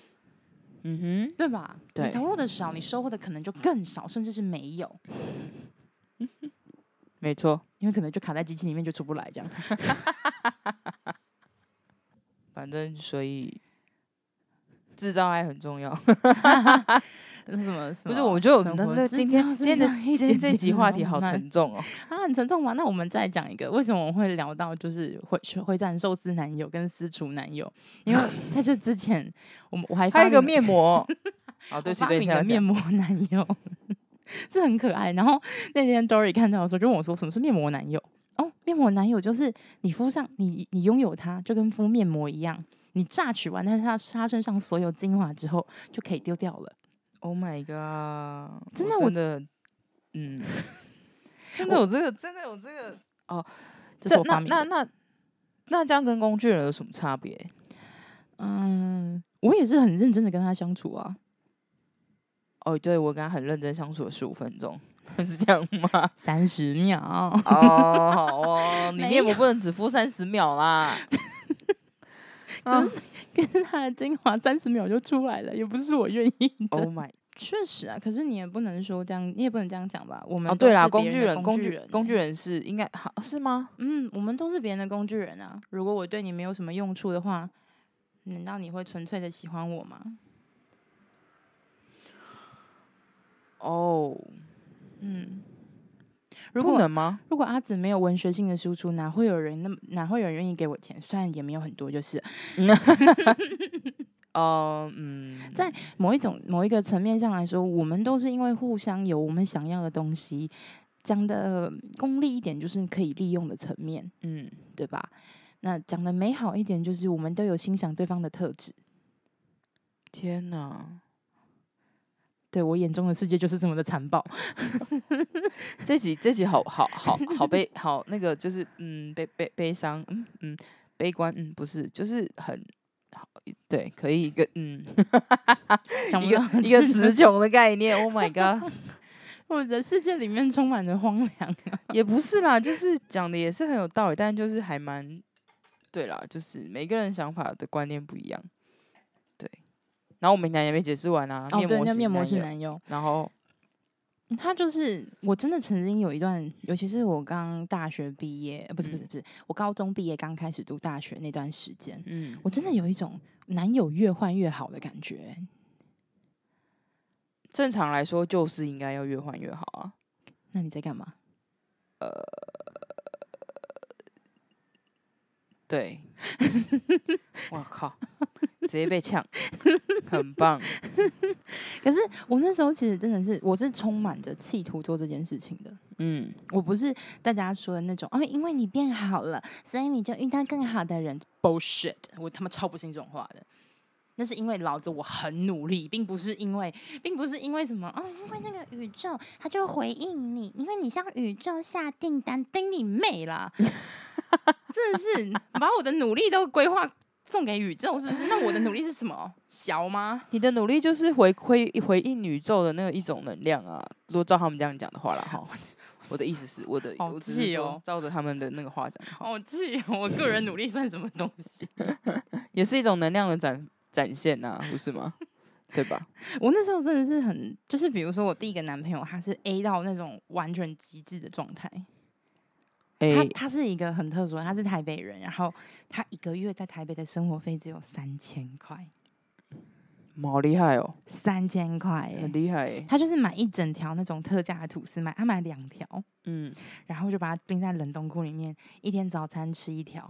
嗯哼，对吧？对，你投入的少，你收获的可能就更少，甚至是没有。没错，因为可能就卡在机器里面就出不来这样。反正所以制造爱很重要。什么？不是？我觉得我们这今天今天的今天这集话题好沉重哦。啊，很沉重吗？那我们再讲一个，为什么我们会聊到就是回回转寿司男友跟私厨男友？因为在这之前，我们我还发还有一个面膜。好，对不起，对不起面膜男友，这很可爱。然后那天 Dory 看到的时候，就问我说：“什么是面膜男友？”哦，面膜男友就是你敷上你你拥有它，就跟敷面膜一样，你榨取完它它它身上所有精华之后就可以丢掉了。Oh my god！真的，我真的，嗯，真的有这个，真的有这个哦。这是我发明。那那那那这样跟工具人有什么差别？嗯，我也是很认真的跟他相处啊。哦，对，我跟他很认真相处了十五分钟，是这样吗？三十秒。哦，好哦，你面膜不能只敷三十秒啦。跟跟他的精华三十秒就出来了，也不是我愿意的。Oh my，确实啊，可是你也不能说这样，你也不能这样讲吧？我们哦，对啦，工工具人，工具人，工具人是应该好是吗？嗯，我们都是别人的工具人啊。如果我对你没有什么用处的话，难道你会纯粹的喜欢我吗？哦，嗯。如果不能吗？如果阿紫没有文学性的输出，哪会有人那么哪会有人愿意给我钱？虽然也没有很多，就是，哦，嗯，在某一种某一个层面上来说，我们都是因为互相有我们想要的东西，讲的功利一点，就是可以利用的层面，嗯，对吧？那讲的美好一点，就是我们都有欣赏对方的特质。天哪！对，我眼中的世界就是这么的残暴。这集这集好好好好悲好那个就是嗯悲悲悲伤嗯嗯悲观嗯不是就是很好对可以一个嗯 一个一个词穷的概念 Oh my god！我的世界里面充满着荒凉啊。也不是啦，就是讲的也是很有道理，但就是还蛮对啦，就是每个人想法的观念不一样。然后我们男也没解释完啊，哦，对，那面膜是男友。然后他就是，我真的曾经有一段，尤其是我刚大学毕业，不是不是不是，我高中毕业刚开始读大学那段时间，嗯，我真的有一种男友越换越好的感觉。正常来说，就是应该要越换越好啊。那你在干嘛？呃，对，我靠。直接被呛，很棒。可是我那时候其实真的是，我是充满着企图做这件事情的。嗯，我不是大家说的那种哦，因为你变好了，所以你就遇到更好的人。Bullshit！我他妈超不信这种话的。那是因为老子我很努力，并不是因为，并不是因为什么哦，因为那个宇宙它就回应你，因为你向宇宙下订单，叮你妹啦！真的是把我的努力都规划。送给宇宙是不是？那我的努力是什么？小吗？你的努力就是回馈回应宇宙的那个一种能量啊！如果照他们这样讲的话了哈，我的意思是，我的好气哦，照着他们的那个话讲，好气哦！我个人努力算什么东西？也是一种能量的展展现呐、啊，不是吗？对吧？我那时候真的是很，就是比如说我第一个男朋友，他是 A 到那种完全极致的状态。他他是一个很特殊的，他是台北人，然后他一个月在台北的生活费只有三千块，好厉害哦，三千块，很厉害。他就是买一整条那种特价的吐司，买他买两条，嗯，然后就把它冰在冷冻库里面，一天早餐吃一条，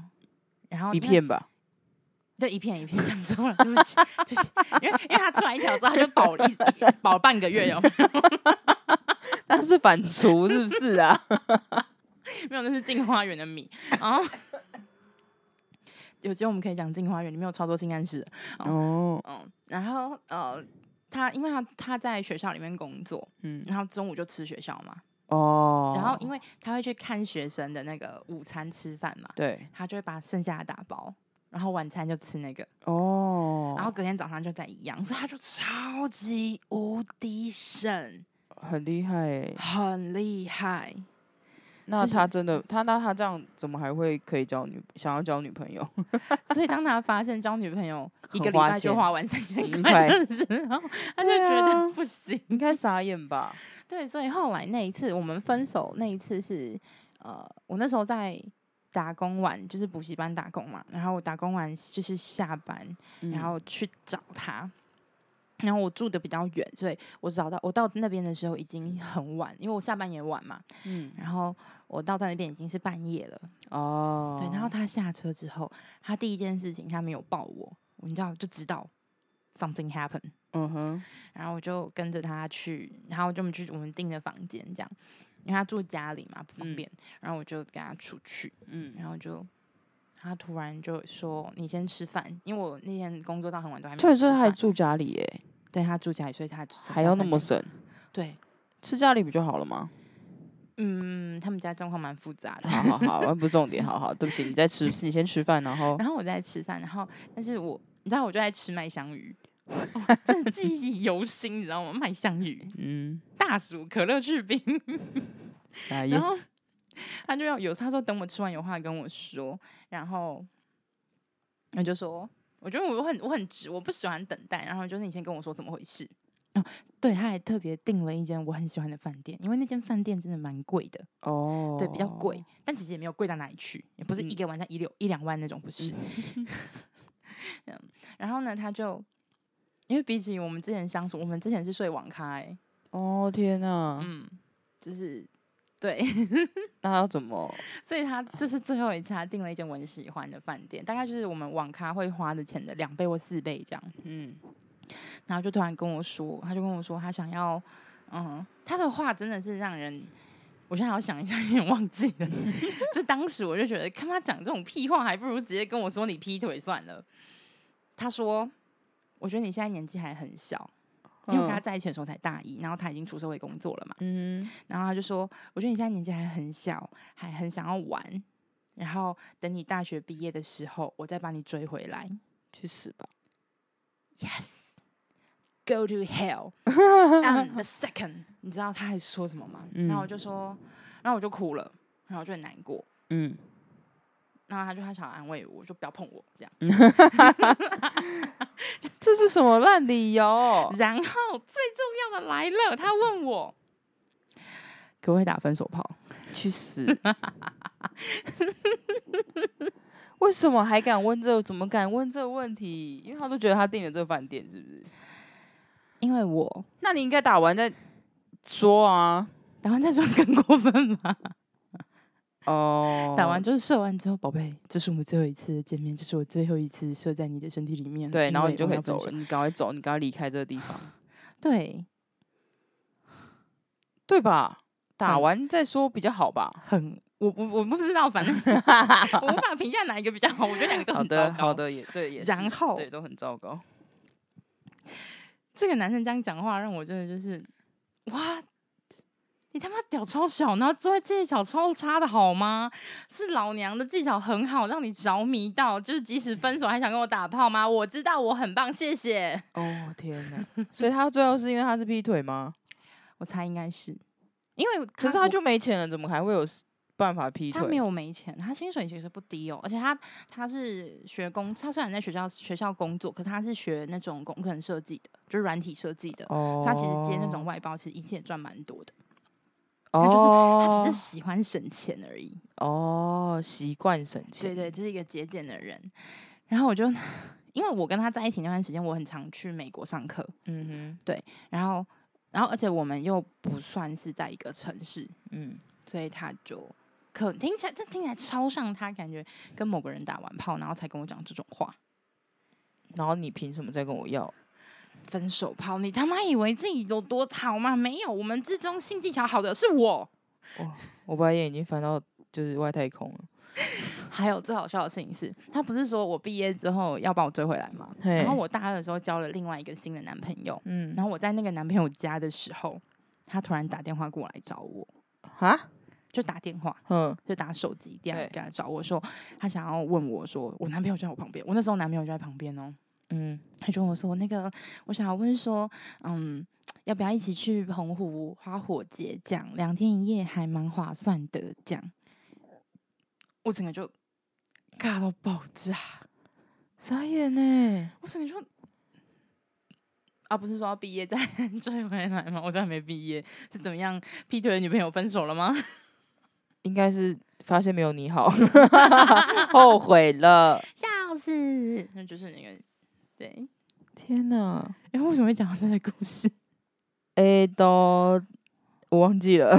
然后一片吧，就，一片一片讲错了，对不起，对不起，因为因为他吃完一条之后他就饱了一饱半个月哟，他是反刍是不是啊？没有，那是镜花园的米。然后有机会我们可以讲镜花园里面有超多性暗示。哦，嗯，然后呃，他因为他他在学校里面工作，嗯，然后中午就吃学校嘛。哦，然后因为他会去看学生的那个午餐吃饭嘛，对，他就会把剩下的打包，然后晚餐就吃那个。哦，然后隔天早上就在一样，所以他就超级无敌省，很厉害，很厉害。那他真的，他那他这样怎么还会可以交女想要交女朋友？所以当他发现交女朋友一个礼拜就花完三千块的时候，他就觉得不行，应该傻眼吧？对，所以后来那一次我们分手那一次是呃，我那时候在打工完，就是补习班打工嘛，然后我打工完就是下班，然后去找他。然后我住的比较远，所以我找到我到那边的时候已经很晚，因为我下班也晚嘛。嗯，然后我到在那边已经是半夜了。哦，对，然后他下车之后，他第一件事情他没有抱我，你知道就知道 something happened。嗯哼，然后我就跟着他去，然后就我们去我们订的房间，这样，因为他住家里嘛不方便，嗯、然后我就跟他出去，嗯，然后就他突然就说：“你先吃饭，因为我那天工作到很晚都还没吃饭。”所以他还住家里耶。对，他住家里，所以他还要那么省。对，吃家里不就好了吗？嗯，他们家状况蛮复杂的。好好好，不重点，好好，对不起，你在吃，你先吃饭，然后然后我在吃饭，然后但是我你知道我就在吃麦香鱼，真的记忆犹新，你知道吗？麦香鱼，嗯，大薯可乐去冰，然然后他就要有他说等我吃完有话跟我说，然后我就说，我觉得我很我很直，我不喜欢等待，然后就是你先跟我说怎么回事。哦，对，他还特别订了一间我很喜欢的饭店，因为那间饭店真的蛮贵的哦，对，比较贵，但其实也没有贵到哪里去，也不是一个晚上一六、嗯、一两万那种，不是。嗯、然后呢，他就因为比起我们之前相处，我们之前是睡网咖，哎，哦天哪，嗯，就是对，那要怎么？所以他就是最后一次，他订了一间我很喜欢的饭店，大概就是我们网咖会花的钱的两倍或四倍这样，嗯。然后就突然跟我说，他就跟我说，他想要，嗯，他的话真的是让人，我现在还要想一下，有点忘记了。就当时我就觉得，看他讲这种屁话，还不如直接跟我说你劈腿算了。他说，我觉得你现在年纪还很小，因为跟他在一起的时候才大一，然后他已经出社会工作了嘛。嗯。然后他就说，我觉得你现在年纪还很小，还很想要玩，然后等你大学毕业的时候，我再把你追回来。去死吧。Yes。Go to hell. And the second，你知道他还说什么吗？嗯、然后我就说，然后我就哭了，然后我就很难过。嗯，然后他就他想安慰我，就不要碰我这样。这是什么烂理由？然后最重要的来了，他问我可不可以打分手炮？去死！为什么还敢问这？怎么敢问这个问题？因为他都觉得他订了这个饭店，是不是？因为我，那你应该打完再说啊，打完再说更过分吗？哦，oh, 打完就是射完之后，宝贝，这是我们最后一次见面，这是我最后一次射在你的身体里面。对，然后你就可以走了，你赶快走，你赶快离开这个地方。对，对吧？打完再说比较好吧。很，我我我不知道，反正 我无法评价哪一个比较好。我觉得两个都很糟糕。好的，好的，也对，也然后对都很糟糕。这个男生这样讲话，让我真的就是，哇，你他妈屌超小，然后作为技巧超差的好吗？是老娘的技巧很好，让你着迷到，就是即使分手还想跟我打炮吗？我知道我很棒，谢谢。哦天哪！所以他最后是因为他是劈腿吗？我猜应该是，因为可是他就没钱了，怎么还会有？办法劈腿，他没有没钱，他薪水其实不低哦，而且他他是学工，他虽然在学校学校工作，可是他是学那种工程设计的，就是软体设计的，哦、他其实接那种外包，其实一切赚蛮多的。哦，他就是他只是喜欢省钱而已。哦，习惯省钱，对对，就是一个节俭的人。然后我就 因为我跟他在一起那段时间，我很常去美国上课，嗯哼，对，然后然后而且我们又不算是在一个城市，嗯，所以他就。可听起来，这听起来超像他感觉跟某个人打完炮，然后才跟我讲这种话。然后你凭什么再跟我要分手炮？你他妈以为自己有多好吗？没有，我们之中性技巧好的是我。我，我把眼已经翻到就是外太空了。还有最好笑的事情是，他不是说我毕业之后要把我追回来吗？然后我大二的时候交了另外一个新的男朋友，嗯，然后我在那个男朋友家的时候，他突然打电话过来找我，哈？就打电话，嗯，就打手机电话给他找我说，他想要问我说，我男朋友就在我旁边，我那时候男朋友就在旁边哦，嗯，他就跟我说，那个我想要问说，嗯，要不要一起去澎湖花火节？这样两天一夜还蛮划算的，这样，我整个就尬到爆炸，傻眼呢，我整个就，啊，不是说要毕业再 追回来吗？我都还没毕业，是怎么样？劈腿的女朋友分手了吗？应该是发现没有你好，后悔了，笑死！那就是那个，对，天哪！哎，为什么会讲到这个故事？哎，都我忘记了，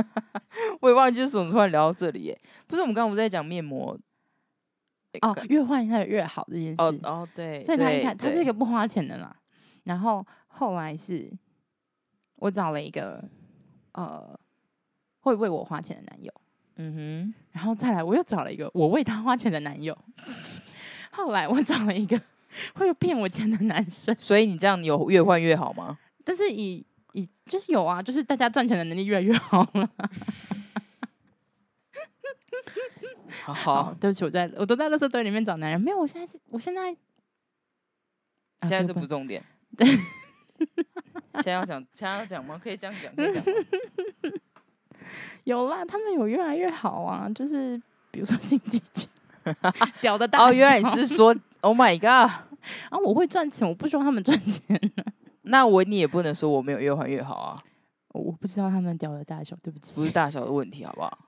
我也忘记是怎么突然聊到这里耶。不是我们刚刚不是在讲面膜？哦，越换它的越好这件事。哦哦，对，所以他一看，他是一个不花钱的啦。然后后来是我找了一个，呃。会为我花钱的男友，嗯哼，然后再来，我又找了一个我为他花钱的男友。后来我找了一个会骗我钱的男生。所以你这样你有越换越好吗？但是以以就是有啊，就是大家赚钱的能力越来越好了。好好，对不起，我在我都在垃圾堆里面找男人，没有，我现在是，我现在，现在这不重点。对，现在要讲，现在要讲吗？可以这样讲，可以讲。有啦，他们有越来越好啊，就是比如说新机器，屌的大哦，原来你是说，Oh my god！啊，我会赚钱，我不希望他们赚钱。那我你也不能说我没有越换越好啊，我不知道他们屌的大小，对不起，不是大小的问题，好不好？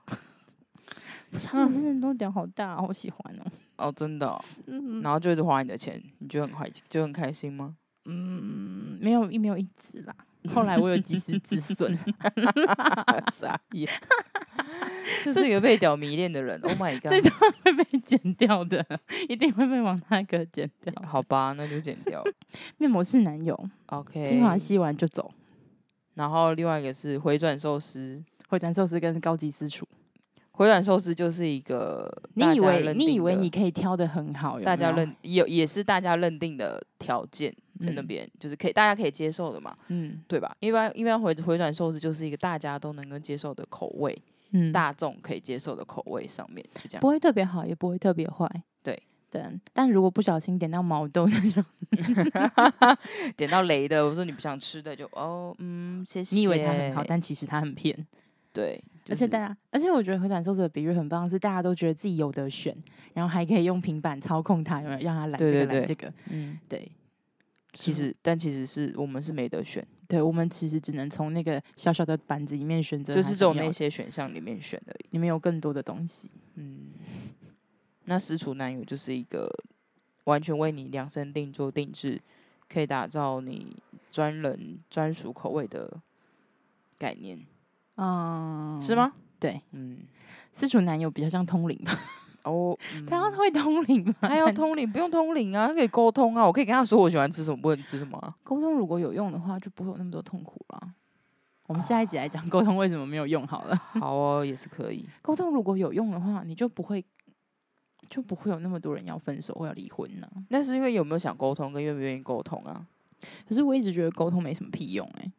不是他们真的都屌好大，好喜欢哦。哦，真的、哦。嗯。然后就一直花你的钱，你就很开就很开心吗？嗯，没有，没有一直啦。后来我有及时止损。傻眼。这是一个被屌迷恋的人。Oh my god！这段会被剪掉的，一定会被王大哥剪掉。好吧，那就剪掉。面膜是男友。OK。精华吸完就走。然后另外一个是回转寿司，回转寿司跟高级私厨。回转寿司就是一个，你以为你以为你可以挑的很好，大家认有也是大家认定的条件在那边，嗯、就是可以大家可以接受的嘛，嗯，对吧？一般一般回回转寿司就是一个大家都能够接受的口味，嗯，大众可以接受的口味上面就这样，不会特别好，也不会特别坏，对对。但如果不小心点到毛豆那种，点到雷的，我说你不想吃的就哦，嗯，谢谢。你以为它很好，但其实它很偏。对，而且大家，而且我觉得回转寿司的比喻很棒，是大家都觉得自己有得选，然后还可以用平板操控它，有没有让它来这个来这个？嗯，对。其实，但其实是我们是没得选，对，我们其实只能从那个小小的板子里面选择，就是从那些选项里面选而已。里面有更多的东西。嗯，那私厨男友就是一个完全为你量身定做、定制，可以打造你专人专属口味的概念。嗯，是吗？对，嗯，私厨男友比较像通灵吧？哦，嗯、他要会通灵吗？他要通灵，不用通灵啊，他可以沟通啊。我可以跟他说我喜欢吃什么，不能吃什么、啊。沟通如果有用的话，就不会有那么多痛苦了。我们下一集来讲沟通为什么没有用好了。好哦，也是可以。沟通如果有用的话，你就不会就不会有那么多人要分手或要离婚呢。那是因为有没有想沟通跟愿不愿意沟通啊？可是我一直觉得沟通没什么屁用哎、欸。